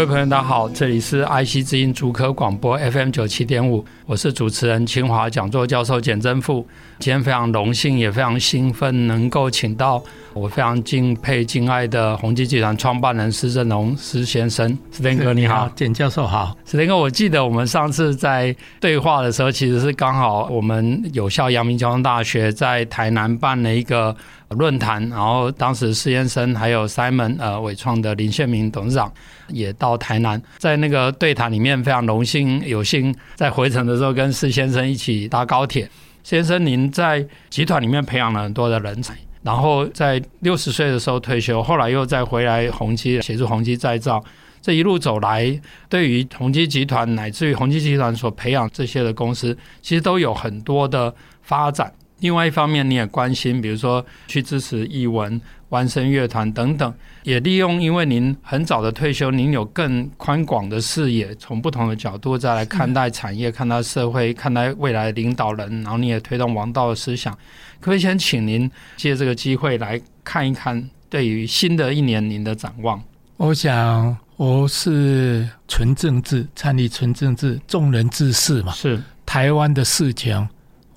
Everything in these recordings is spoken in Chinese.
各位朋友，大家好，这里是 IC 之音竹科广播 FM 九七点五，我是主持人清华讲座教授简真富。今天非常荣幸，也非常兴奋，能够请到我非常敬佩、敬爱的宏基集团创办人施振荣施先生。施天哥，你好，简教授好。施天哥，我记得我们上次在对话的时候，其实是刚好我们有效阳明交通大学在台南办了一个。论坛，然后当时施先生还有 Simon 呃伟创的林宪明董事长也到台南，在那个对谈里面非常荣幸有幸在回程的时候跟施先生一起搭高铁。先生，您在集团里面培养了很多的人才，然后在六十岁的时候退休，后来又再回来宏基协助宏基再造，这一路走来，对于宏基集团乃至于宏基集团所培养这些的公司，其实都有很多的发展。另外一方面，你也关心，比如说去支持艺文、湾声乐团等等，也利用，因为您很早的退休，您有更宽广的视野，从不同的角度再来看待产业、看待社会、看待未来的领导人，然后你也推动王道的思想。可不可以先请您借这个机会来看一看，对于新的一年您的展望？我想，我是纯政治，参与纯政治，众人之事嘛，是台湾的事情。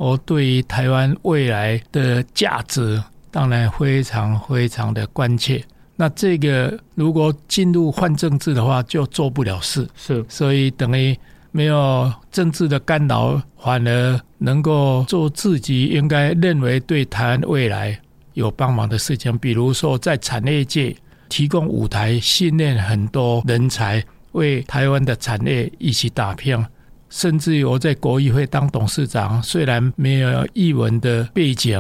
我对于台湾未来的价值，当然非常非常的关切。那这个如果进入换政治的话，就做不了事。是，所以等于没有政治的干扰，反而能够做自己应该认为对台湾未来有帮忙的事情。比如说，在产业界提供舞台，训练很多人才，为台湾的产业一起打拼。甚至于我在国艺会当董事长，虽然没有艺文的背景，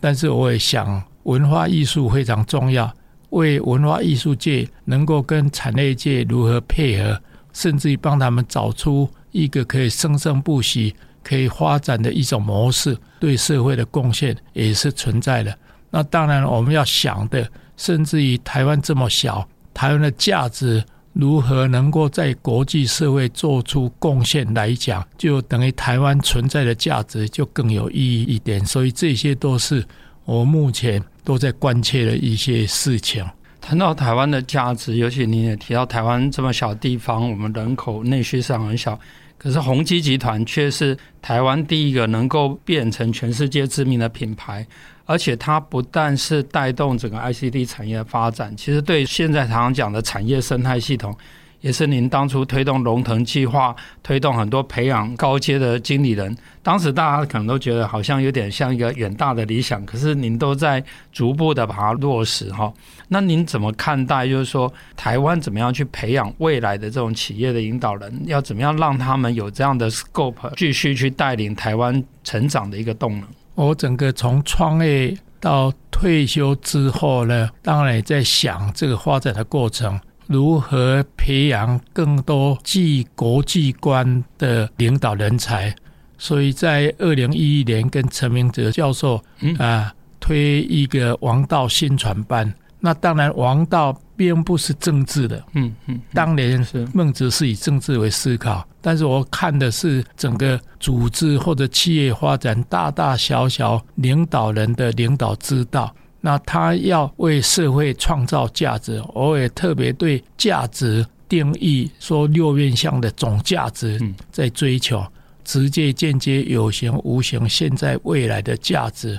但是我也想文化艺术非常重要，为文化艺术界能够跟产业界如何配合，甚至于帮他们找出一个可以生生不息、可以发展的一种模式，对社会的贡献也是存在的。那当然我们要想的，甚至于台湾这么小，台湾的价值。如何能够在国际社会做出贡献来讲，就等于台湾存在的价值就更有意义一点。所以这些都是我目前都在关切的一些事情。谈到台湾的价值，尤其你也提到台湾这么小地方，我们人口内需市场很小，可是宏基集团却是台湾第一个能够变成全世界知名的品牌。而且它不但是带动整个 ICT 产业的发展，其实对现在常常讲的产业生态系统，也是您当初推动龙腾计划，推动很多培养高阶的经理人。当时大家可能都觉得好像有点像一个远大的理想，可是您都在逐步的把它落实哈。那您怎么看待？就是说台湾怎么样去培养未来的这种企业的领导人？要怎么样让他们有这样的 scope，继续去带领台湾成长的一个动能？我整个从创业到退休之后呢，当然也在想这个发展的过程，如何培养更多具国际观的领导人才。所以在二零一一年跟陈明哲教授啊推一个王道新传班。那当然，王道并不是政治的。嗯嗯，当年是孟子是以政治为思考，但是我看的是整个组织或者企业发展大大小小领导人的领导之道。那他要为社会创造价值，我也特别对价值定义说六面向的总价值在追求，直接、间接、有形、无形，现在、未来的价值。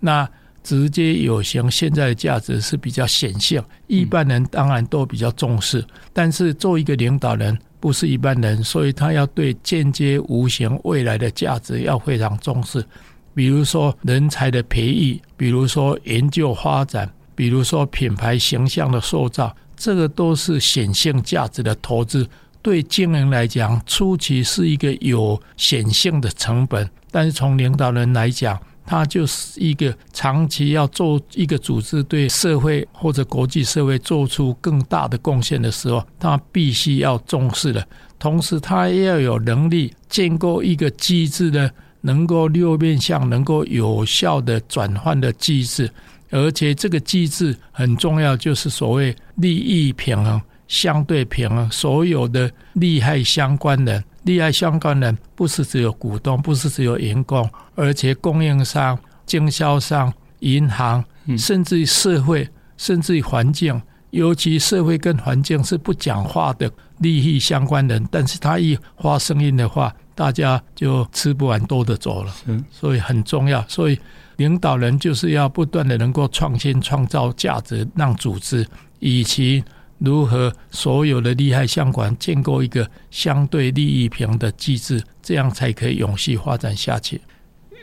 那直接有形，现在的价值是比较显性，一般人当然都比较重视。但是做一个领导人不是一般人，所以他要对间接、无形、未来的价值要非常重视。比如说人才的培育，比如说研究发展，比如说品牌形象的塑造，这个都是显性价值的投资。对经营来讲，初期是一个有显性的成本，但是从领导人来讲，它就是一个长期要做一个组织对社会或者国际社会做出更大的贡献的时候，它必须要重视的。同时，它也要有能力建构一个机制的，能够六面向能够有效的转换的机制，而且这个机制很重要，就是所谓利益平衡、相对平衡，所有的利害相关人。利害相关人不是只有股东，不是只有员工，而且供应商、经销商、银行，甚至于社会，甚至于环境，尤其社会跟环境是不讲话的利益相关人，但是他一发声音的话，大家就吃不完兜着走了。所以很重要。所以领导人就是要不断的能够创新、创造价值，让组织以及。如何所有的利害相关，建构一个相对利益平衡的机制，这样才可以永续发展下去。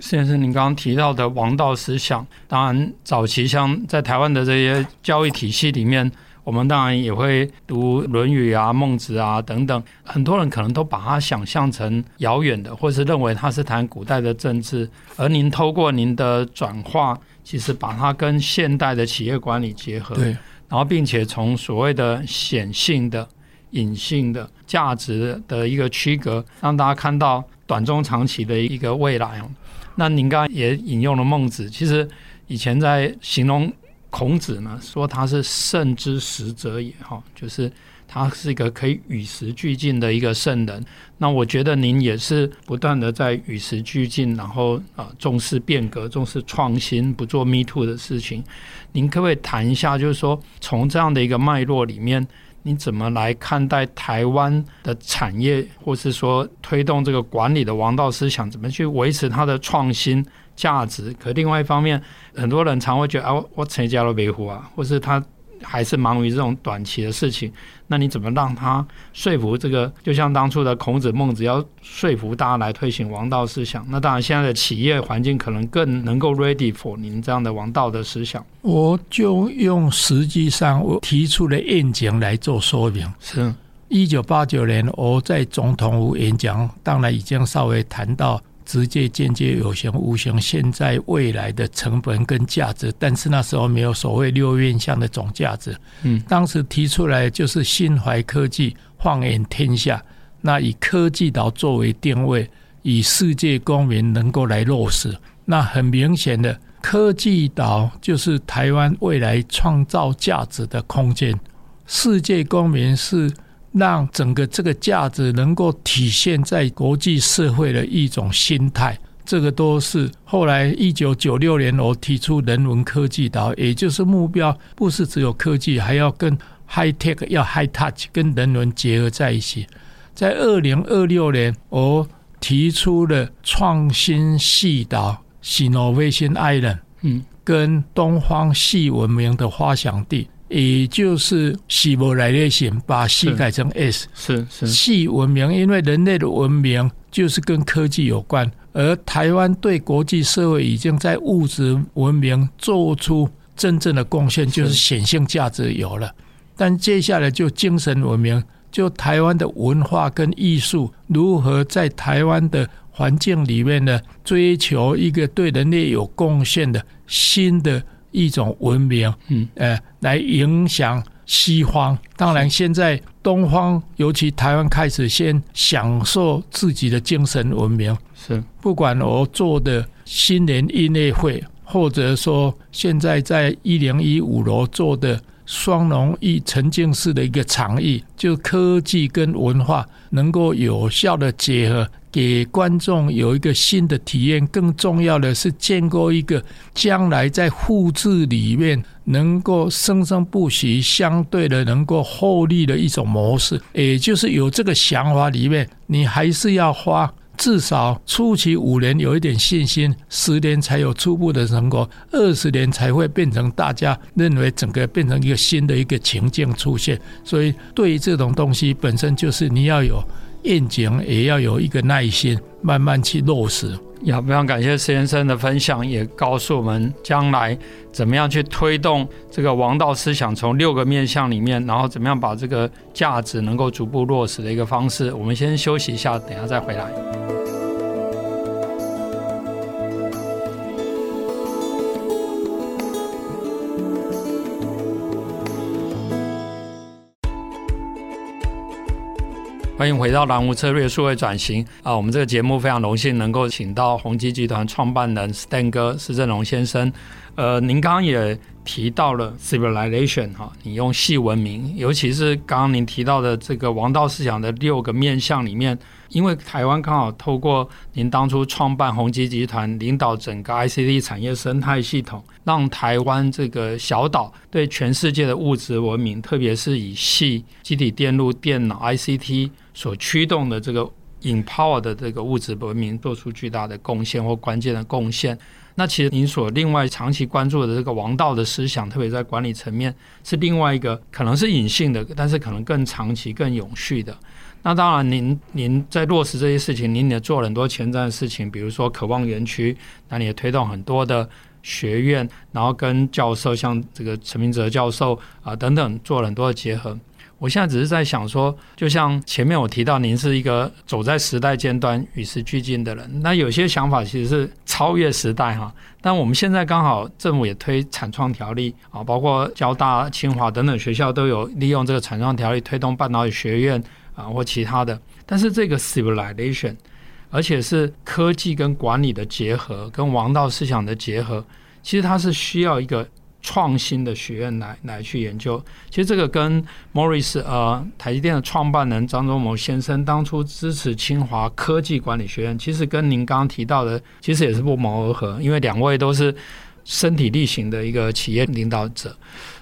先生，您刚刚提到的王道思想，当然早期像在台湾的这些教育体系里面，我们当然也会读《论语》啊、《孟子》啊等等。很多人可能都把它想象成遥远的，或是认为它是谈古代的政治。而您透过您的转化，其实把它跟现代的企业管理结合。对。然后，并且从所谓的显性的、隐性的价值的一个区隔，让大家看到短中长期的一个未来。那您刚刚也引用了孟子，其实以前在形容孔子呢，说他是圣之使者也，哈，就是。他是一个可以与时俱进的一个圣人。那我觉得您也是不断的在与时俱进，然后啊、重视变革、重视创新，不做 me too 的事情。您可不可以谈一下，就是说从这样的一个脉络里面，你怎么来看待台湾的产业，或是说推动这个管理的王道思想，怎么去维持它的创新价值？可另外一方面，很多人常会觉得啊，我成家了维护啊，或是他。还是忙于这种短期的事情，那你怎么让他说服这个？就像当初的孔子、孟子，要说服大家来推行王道思想。那当然，现在的企业环境可能更能够 ready for 您这样的王道的思想。我就用实际上我提出的愿景来做说明。是，一九八九年我在总统府演讲，当然已经稍微谈到。直接、间接、有形、无形，现在、未来的成本跟价值，但是那时候没有所谓六院项的总价值。嗯，当时提出来就是心怀科技，放眼天下，那以科技岛作为定位，以世界公民能够来落实。那很明显的，科技岛就是台湾未来创造价值的空间，世界公民是。让整个这个价值能够体现在国际社会的一种心态，这个都是后来一九九六年我提出人文科技岛，也就是目标不是只有科技，还要跟 high tech 要 high touch 跟人文结合在一起。在二零二六年，我提出了创新系岛 （Innovation Island），嗯，跟东方系文明的发祥地。也就是希伯来的写，把矽改成 s，是是。系文明，因为人类的文明就是跟科技有关，而台湾对国际社会已经在物质文明做出真正的贡献，就是显性价值有了。但接下来就精神文明，就台湾的文化跟艺术如何在台湾的环境里面呢，追求一个对人类有贡献的新的。一种文明，嗯，呃，来影响西方。当然，现在东方，尤其台湾，开始先享受自己的精神文明。是，不管我做的新年音乐会，或者说现在在一零一五楼做的双农艺沉浸式的一个场域，就科技跟文化能够有效的结合。给观众有一个新的体验，更重要的是建构一个将来在复制里面能够生生不息、相对的能够获利的一种模式。也就是有这个想法里面，你还是要花至少初期五年有一点信心，十年才有初步的成果，二十年才会变成大家认为整个变成一个新的一个情境出现。所以，对于这种东西本身就是你要有。愿景也要有一个耐心，慢慢去落实。也非常感谢施先生的分享，也告诉我们将来怎么样去推动这个王道思想，从六个面向里面，然后怎么样把这个价值能够逐步落实的一个方式。我们先休息一下，等下再回来。迎回到蓝湖策略数位转型啊！我们这个节目非常荣幸能够请到宏基集团创办人 Stan 哥施振荣先生。呃，您刚刚也提到了 civilization 哈，你用矽文明，尤其是刚刚您提到的这个王道思想的六个面向里面，因为台湾刚好透过您当初创办宏基集团，领导整个 ICT 产业生态系统，让台湾这个小岛对全世界的物质文明，特别是以矽、积体电路、电脑、ICT 所驱动的这个 empower 的这个物质文明，做出巨大的贡献或关键的贡献。那其实您所另外长期关注的这个王道的思想，特别在管理层面，是另外一个可能是隐性的，但是可能更长期、更永续的。那当然您，您在落实这些事情，您也做了很多前瞻的事情，比如说渴望园区，那你也推动很多的学院，然后跟教授，像这个陈明哲教授啊等等，做了很多的结合。我现在只是在想说，就像前面我提到，您是一个走在时代尖端、与时俱进的人。那有些想法其实是超越时代哈。但我们现在刚好政府也推产创条例啊，包括交大、清华等等学校都有利用这个产创条例推动半导体学院啊或其他的。但是这个 civilization，而且是科技跟管理的结合，跟王道思想的结合，其实它是需要一个。创新的学院来来去研究，其实这个跟 Morris 呃台积电的创办人张忠谋先生当初支持清华科技管理学院，其实跟您刚刚提到的其实也是不谋而合，因为两位都是。身体力行的一个企业领导者，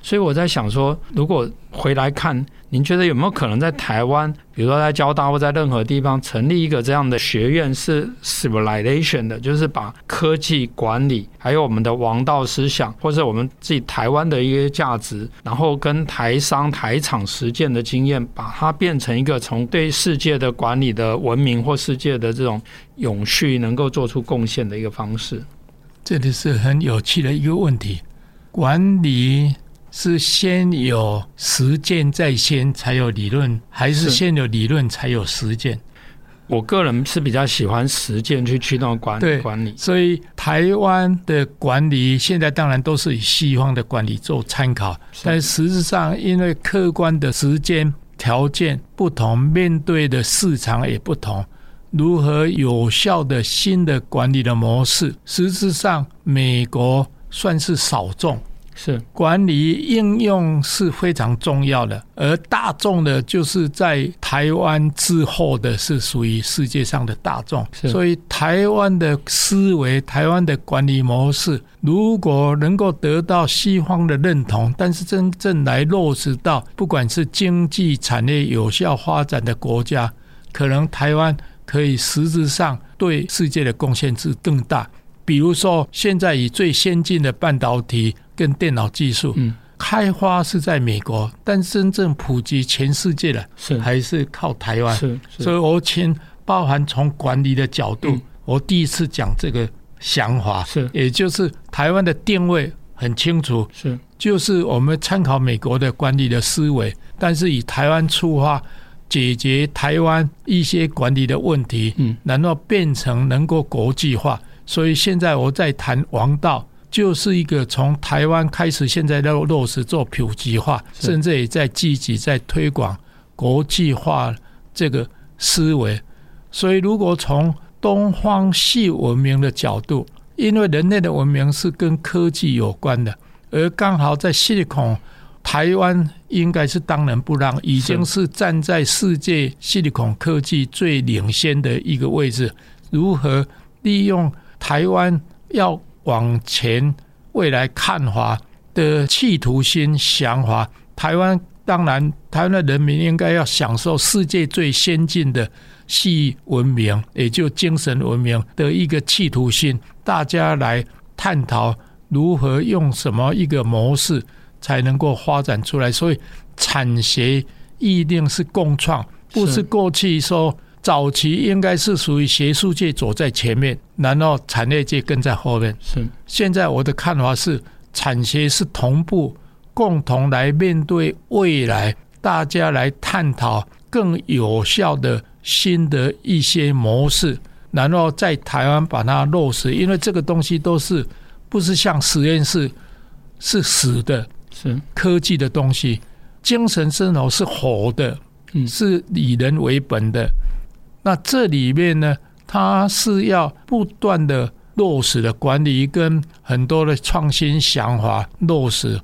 所以我在想说，如果回来看，您觉得有没有可能在台湾，比如说在交大或在任何地方成立一个这样的学院，是 civilization 的，就是把科技管理，还有我们的王道思想，或者我们自己台湾的一些价值，然后跟台商台厂实践的经验，把它变成一个从对世界的管理的文明或世界的这种永续，能够做出贡献的一个方式。这里是很有趣的一个问题：管理是先有实践在先，才有理论，还是先有理论才有实践？我个人是比较喜欢实践去驱动管理管理。所以台湾的管理现在当然都是以西方的管理做参考，但实质上因为客观的时间条件不同，面对的市场也不同。如何有效的新的管理的模式？实质上，美国算是少众，是管理应用是非常重要的，而大众呢，就是在台湾之后的是属于世界上的大众。所以，台湾的思维、台湾的管理模式，如果能够得到西方的认同，但是真正来落实到不管是经济产业有效发展的国家，可能台湾。可以实质上对世界的贡献是更大。比如说，现在以最先进的半导体跟电脑技术，嗯，开发是在美国，但真正普及全世界的，是还是靠台湾。是，所以我请包含从管理的角度，我第一次讲这个想法，是，也就是台湾的定位很清楚，是，就是我们参考美国的管理的思维，但是以台湾出发。解决台湾一些管理的问题，嗯，然后变成能够国际化。所以现在我在谈王道，就是一个从台湾开始，现在落落实做普及化，甚至也在积极在推广国际化这个思维。所以，如果从东方系文明的角度，因为人类的文明是跟科技有关的，而刚好在矽孔。台湾应该是当仁不让，已经是站在世界矽利康科技最领先的一个位置。如何利用台湾要往前未来看法的企图心想法？台湾当然，台湾的人民应该要享受世界最先进的系文明，也就精神文明的一个企图心。大家来探讨如何用什么一个模式。才能够发展出来，所以产学一定是共创，不是过去说早期应该是属于学术界走在前面，然后产业界跟在后面。是现在我的看法是，产学是同步，共同来面对未来，大家来探讨更有效的新的一些模式，然后在台湾把它落实，因为这个东西都是不是像实验室是死的。是科技的东西，精神生活是活的，是以人为本的。那这里面呢，它是要不断的落实的管理，跟很多的创新想法落实，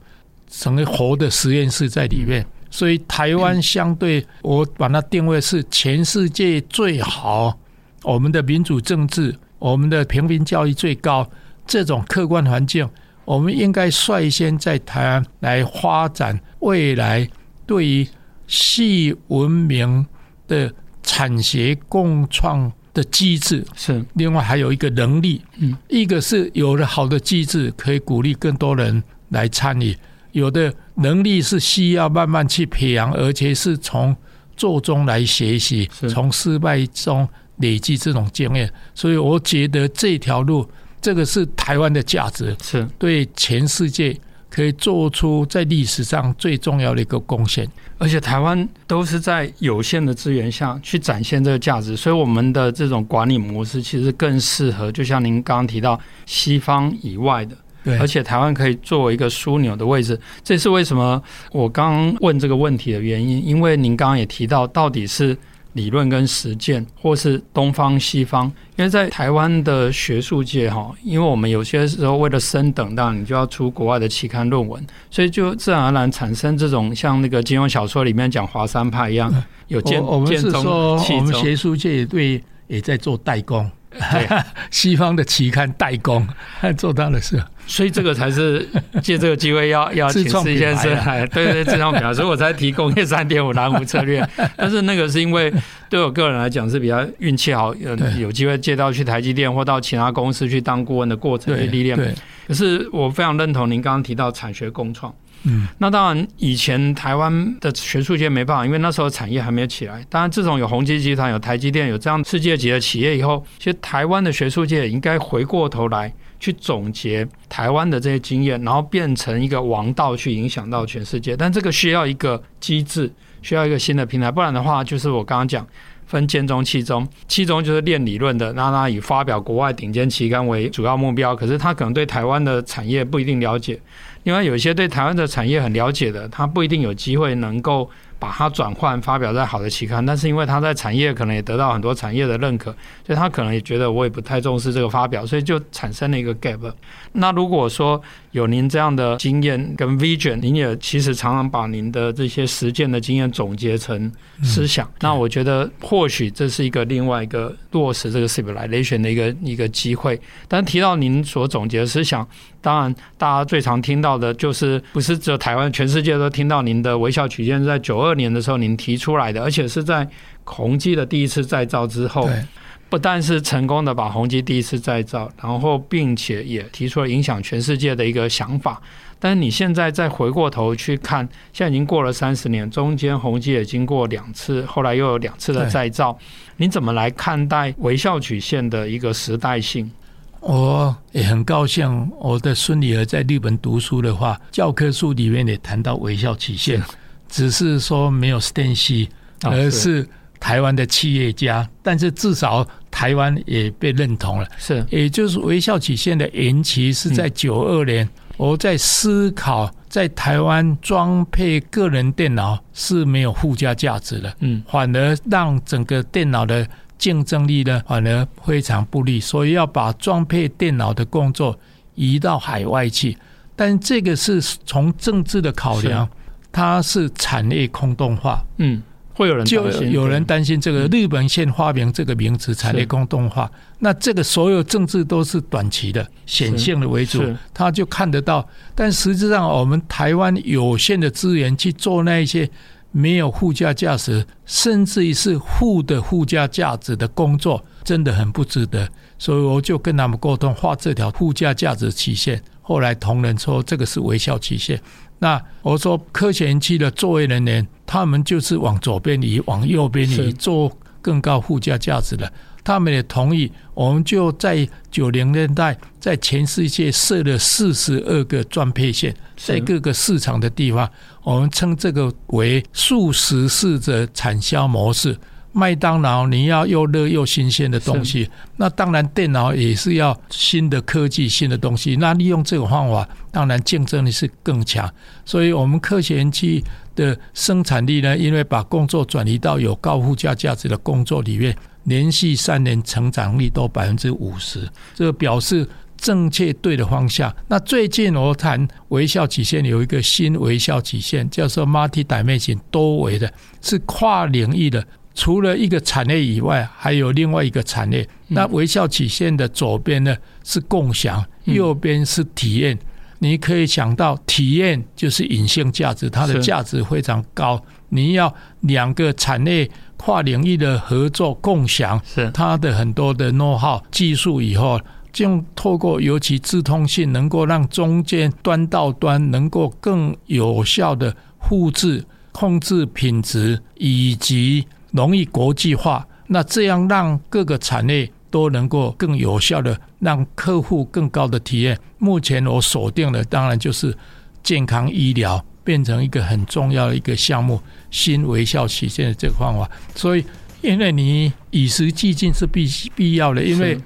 成为活的实验室在里面。所以台湾相对，我把它定位是全世界最好，我们的民主政治，我们的平民教育最高，这种客观环境，我们应该率先在台湾来发展未来对于系文明的产学共创的机制。是，另外还有一个能力，嗯，一个是有了好的机制，可以鼓励更多人来参与。有的能力是需要慢慢去培养，而且是从做中来学习，从失败中累积这种经验。所以我觉得这条路，这个是台湾的价值，是对全世界可以做出在历史上最重要的一个贡献。而且台湾都是在有限的资源下去展现这个价值，所以我们的这种管理模式其实更适合，就像您刚刚提到西方以外的。对，而且台湾可以作为一个枢纽的位置，这是为什么我刚问这个问题的原因。因为您刚刚也提到，到底是理论跟实践，或是东方西方？因为在台湾的学术界，哈，因为我们有些时候为了升等，当然你就要出国外的期刊论文，所以就自然而然产生这种像那个金庸小说里面讲华山派一样，有剑我，我们是说，我们学术界也对也在做代工。对，西方的期刊代工，做到的是，所以这个才是借这个机会要 要请施先生来，对对，自创品牌，所以我才提工业三点五蓝湖策略。但是那个是因为对我个人来讲是比较运气好，有有机会借到去台积电或到其他公司去当顾问的过程去历练。可是我非常认同您刚刚提到产学共创。嗯，那当然，以前台湾的学术界没办法，因为那时候产业还没有起来。当然，自从有宏基集团、有台积电、有这样世界级的企业以后，其实台湾的学术界也应该回过头来去总结台湾的这些经验，然后变成一个王道去影响到全世界。但这个需要一个机制，需要一个新的平台，不然的话，就是我刚刚讲分建中、七中，七中就是练理论的，那他以发表国外顶尖期刊为主要目标，可是他可能对台湾的产业不一定了解。另外，有一些对台湾的产业很了解的，他不一定有机会能够把它转换发表在好的期刊，但是因为他在产业可能也得到很多产业的认可，所以他可能也觉得我也不太重视这个发表，所以就产生了一个 gap。那如果说有您这样的经验跟 vision，您也其实常常把您的这些实践的经验总结成思想，那我觉得或许这是一个另外一个落实这个 civilization 的一个一个机会。但提到您所总结的思想，当然大家最常听到的就是不是只有台湾，全世界都听到您的微笑曲线是在九二年的时候您提出来的，而且是在宏基的第一次再造之后。不但是成功的把宏基第一次再造，然后并且也提出了影响全世界的一个想法。但是你现在再回过头去看，现在已经过了三十年，中间宏基也经过两次，后来又有两次的再造。你怎么来看待微笑曲线的一个时代性？我也很高兴，我的孙女儿在日本读书的话，教科书里面也谈到微笑曲线，只是说没有 STANC，而是。台湾的企业家，但是至少台湾也被认同了。是，也就是微笑曲线的延期是在九二年。我在思考，在台湾装配个人电脑是没有附加价值的，嗯，反而让整个电脑的竞争力呢，反而非常不利。所以要把装配电脑的工作移到海外去，但这个是从政治的考量，它是产业空洞化，嗯。会有人就有人担心这个日本先发明这个名词“产业空洞化”，那这个所有政治都是短期的、显性的为主，他就看得到。但实际上，我们台湾有限的资源去做那一些没有附加价值，甚至于是负的附加价值的工作，真的很不值得。所以我就跟他们沟通，画这条附加价值曲线。后来同仁说，这个是微笑曲线。那我说科学园区的作业人员，他们就是往左边移，往右边移，做更高附加价值的。他们也同意，我们就在九零年代在全世界设了四十二个装配线，在各个市场的地方，我们称这个为数十式的产销模式，麦当劳你要又热又新鲜的东西，那当然电脑也是要新的科技、新的东西。那利用这个方法，当然竞争力是更强。所以，我们科学园区的生产力呢，因为把工作转移到有高附加价值的工作里面，连续三年成长率都百分之五十，这个表示正确对的方向。那最近我谈微笑曲线有一个新微笑曲线，叫做 multi-dimension 多维的，是跨领域的。除了一个产业以外，还有另外一个产业。那微笑曲线的左边呢是共享，右边是体验。你可以想到，体验就是隐性价值，它的价值非常高。你要两个产业跨领域的合作共享，是它的很多的 know-how 技术以后，就透过尤其智通信，能够让中间端到端能够更有效的复制、控制品质以及。容易国际化，那这样让各个产业都能够更有效的让客户更高的体验。目前我锁定的当然就是健康医疗变成一个很重要的一个项目，新微笑曲线的这个方法。所以，因为你与时俱进是必必要的，因为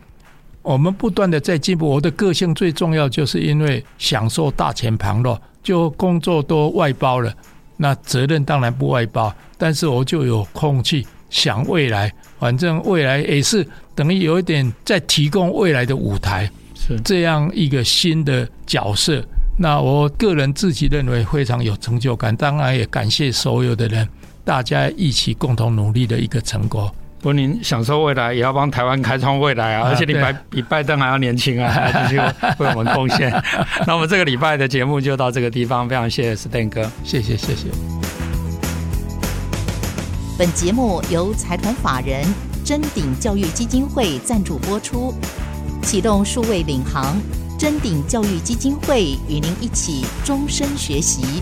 我们不断的在进步。我的个性最重要，就是因为享受大钱旁落，就工作都外包了。那责任当然不外包，但是我就有空去想未来，反正未来也是等于有一点在提供未来的舞台，是这样一个新的角色。那我个人自己认为非常有成就感，当然也感谢所有的人，大家一起共同努力的一个成果。不过您享受未来，也要帮台湾开创未来啊！而且你比比拜登还要年轻啊，继续为我们贡献。那我们这个礼拜的节目就到这个地方，非常谢谢 Stan 哥，谢谢谢谢。本节目由财团法人臻鼎教育基金会赞助播出，启动数位领航，臻鼎教育基金会与您一起终身学习。